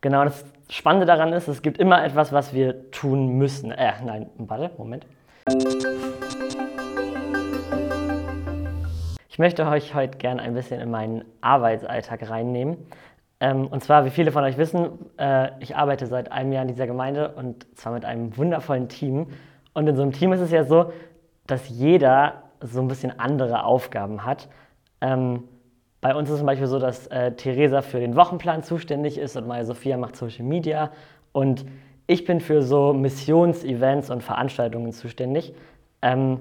Genau, das Spannende daran ist, es gibt immer etwas, was wir tun müssen. Äh, nein, warte, Moment. Ich möchte euch heute gerne ein bisschen in meinen Arbeitsalltag reinnehmen. Ähm, und zwar, wie viele von euch wissen, äh, ich arbeite seit einem Jahr in dieser Gemeinde und zwar mit einem wundervollen Team. Und in so einem Team ist es ja so, dass jeder so ein bisschen andere Aufgaben hat. Ähm, bei uns ist es zum Beispiel so, dass äh, Theresa für den Wochenplan zuständig ist und Maja Sophia macht Social Media und ich bin für so Missionsevents und Veranstaltungen zuständig. Ähm,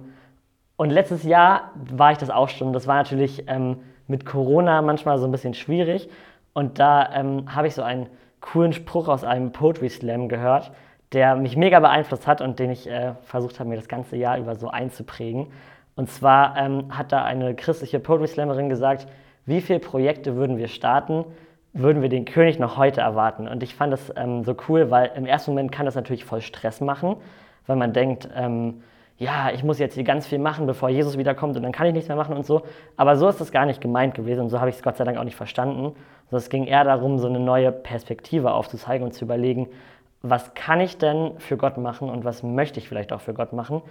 und letztes Jahr war ich das auch schon. Das war natürlich ähm, mit Corona manchmal so ein bisschen schwierig. Und da ähm, habe ich so einen coolen Spruch aus einem Poetry Slam gehört, der mich mega beeinflusst hat und den ich äh, versucht habe, mir das ganze Jahr über so einzuprägen. Und zwar ähm, hat da eine christliche Poetry Slammerin gesagt, wie viele Projekte würden wir starten, würden wir den König noch heute erwarten. Und ich fand das ähm, so cool, weil im ersten Moment kann das natürlich voll Stress machen, weil man denkt, ähm, ja, ich muss jetzt hier ganz viel machen, bevor Jesus wiederkommt und dann kann ich nichts mehr machen und so. Aber so ist das gar nicht gemeint gewesen und so habe ich es Gott sei Dank auch nicht verstanden. Also es ging eher darum, so eine neue Perspektive aufzuzeigen und zu überlegen, was kann ich denn für Gott machen und was möchte ich vielleicht auch für Gott machen.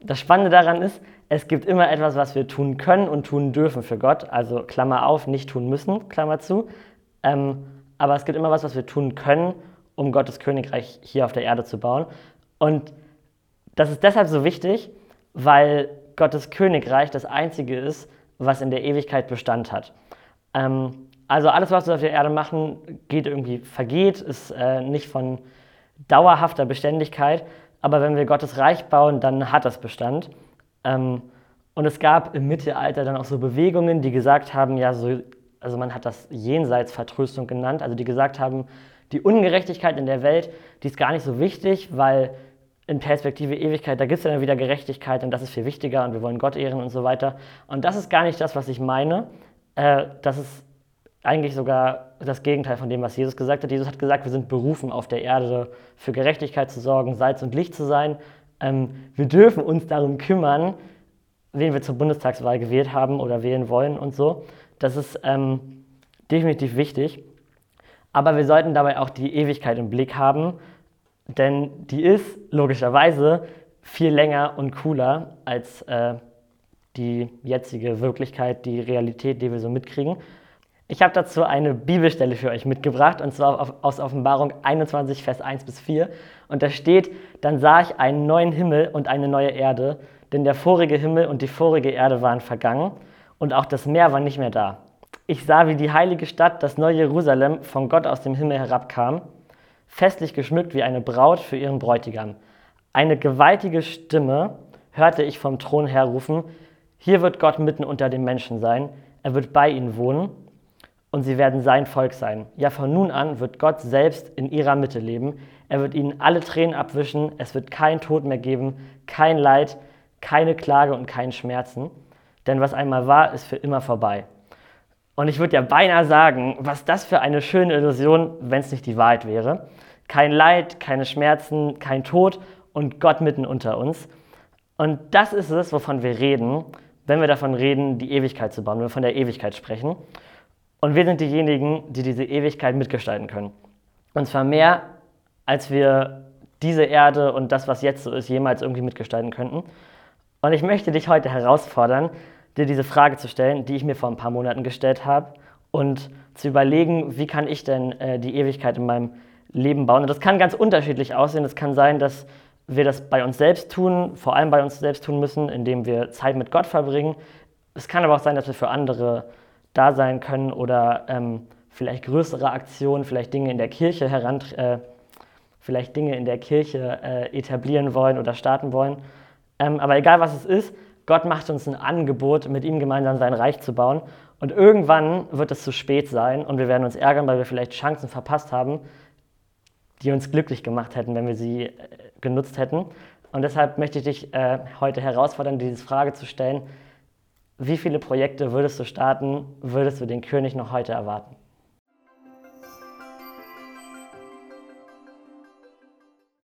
Das Spannende daran ist, es gibt immer etwas, was wir tun können und tun dürfen für Gott. Also Klammer auf, nicht tun müssen, Klammer zu. Ähm, aber es gibt immer was, was wir tun können, um Gottes Königreich hier auf der Erde zu bauen. Und das ist deshalb so wichtig, weil Gottes Königreich das einzige ist, was in der Ewigkeit Bestand hat. Ähm, also alles, was wir auf der Erde machen, geht irgendwie vergeht, ist äh, nicht von dauerhafter Beständigkeit, aber wenn wir Gottes Reich bauen, dann hat das Bestand. Ähm, und es gab im Mittelalter dann auch so Bewegungen, die gesagt haben, ja, so, also man hat das Jenseitsvertröstung genannt, also die gesagt haben, die Ungerechtigkeit in der Welt, die ist gar nicht so wichtig, weil in Perspektive Ewigkeit, da gibt es ja dann wieder Gerechtigkeit und das ist viel wichtiger und wir wollen Gott ehren und so weiter. Und das ist gar nicht das, was ich meine. Äh, das ist eigentlich sogar das Gegenteil von dem, was Jesus gesagt hat. Jesus hat gesagt, wir sind berufen, auf der Erde für Gerechtigkeit zu sorgen, Salz und Licht zu sein. Ähm, wir dürfen uns darum kümmern, wen wir zur Bundestagswahl gewählt haben oder wählen wollen und so. Das ist ähm, definitiv wichtig. Aber wir sollten dabei auch die Ewigkeit im Blick haben, denn die ist logischerweise viel länger und cooler als äh, die jetzige Wirklichkeit, die Realität, die wir so mitkriegen. Ich habe dazu eine Bibelstelle für euch mitgebracht, und zwar aus Offenbarung 21, Vers 1 bis 4. Und da steht, dann sah ich einen neuen Himmel und eine neue Erde, denn der vorige Himmel und die vorige Erde waren vergangen, und auch das Meer war nicht mehr da. Ich sah, wie die heilige Stadt, das neue Jerusalem, von Gott aus dem Himmel herabkam, festlich geschmückt wie eine Braut für ihren Bräutigam. Eine gewaltige Stimme hörte ich vom Thron her rufen, hier wird Gott mitten unter den Menschen sein, er wird bei ihnen wohnen und sie werden sein Volk sein. Ja, von nun an wird Gott selbst in ihrer Mitte leben. Er wird ihnen alle Tränen abwischen. Es wird kein Tod mehr geben, kein Leid, keine Klage und keinen Schmerzen. Denn was einmal war, ist für immer vorbei. Und ich würde ja beinahe sagen, was das für eine schöne Illusion, wenn es nicht die Wahrheit wäre. Kein Leid, keine Schmerzen, kein Tod und Gott mitten unter uns. Und das ist es, wovon wir reden, wenn wir davon reden, die Ewigkeit zu bauen, wenn wir von der Ewigkeit sprechen. Und wir sind diejenigen, die diese Ewigkeit mitgestalten können. Und zwar mehr, als wir diese Erde und das, was jetzt so ist, jemals irgendwie mitgestalten könnten. Und ich möchte dich heute herausfordern, dir diese Frage zu stellen, die ich mir vor ein paar Monaten gestellt habe und zu überlegen, wie kann ich denn äh, die Ewigkeit in meinem Leben bauen. Und das kann ganz unterschiedlich aussehen. Es kann sein, dass wir das bei uns selbst tun, vor allem bei uns selbst tun müssen, indem wir Zeit mit Gott verbringen. Es kann aber auch sein, dass wir für andere da sein können oder ähm, vielleicht größere Aktionen, vielleicht Dinge in der Kirche heran, äh, vielleicht Dinge in der Kirche äh, etablieren wollen oder starten wollen. Ähm, aber egal was es ist, Gott macht uns ein Angebot, mit ihm gemeinsam sein Reich zu bauen. Und irgendwann wird es zu spät sein und wir werden uns ärgern, weil wir vielleicht Chancen verpasst haben, die uns glücklich gemacht hätten, wenn wir sie äh, genutzt hätten. Und deshalb möchte ich dich äh, heute herausfordern, diese Frage zu stellen, wie viele Projekte würdest du starten, würdest du den König noch heute erwarten?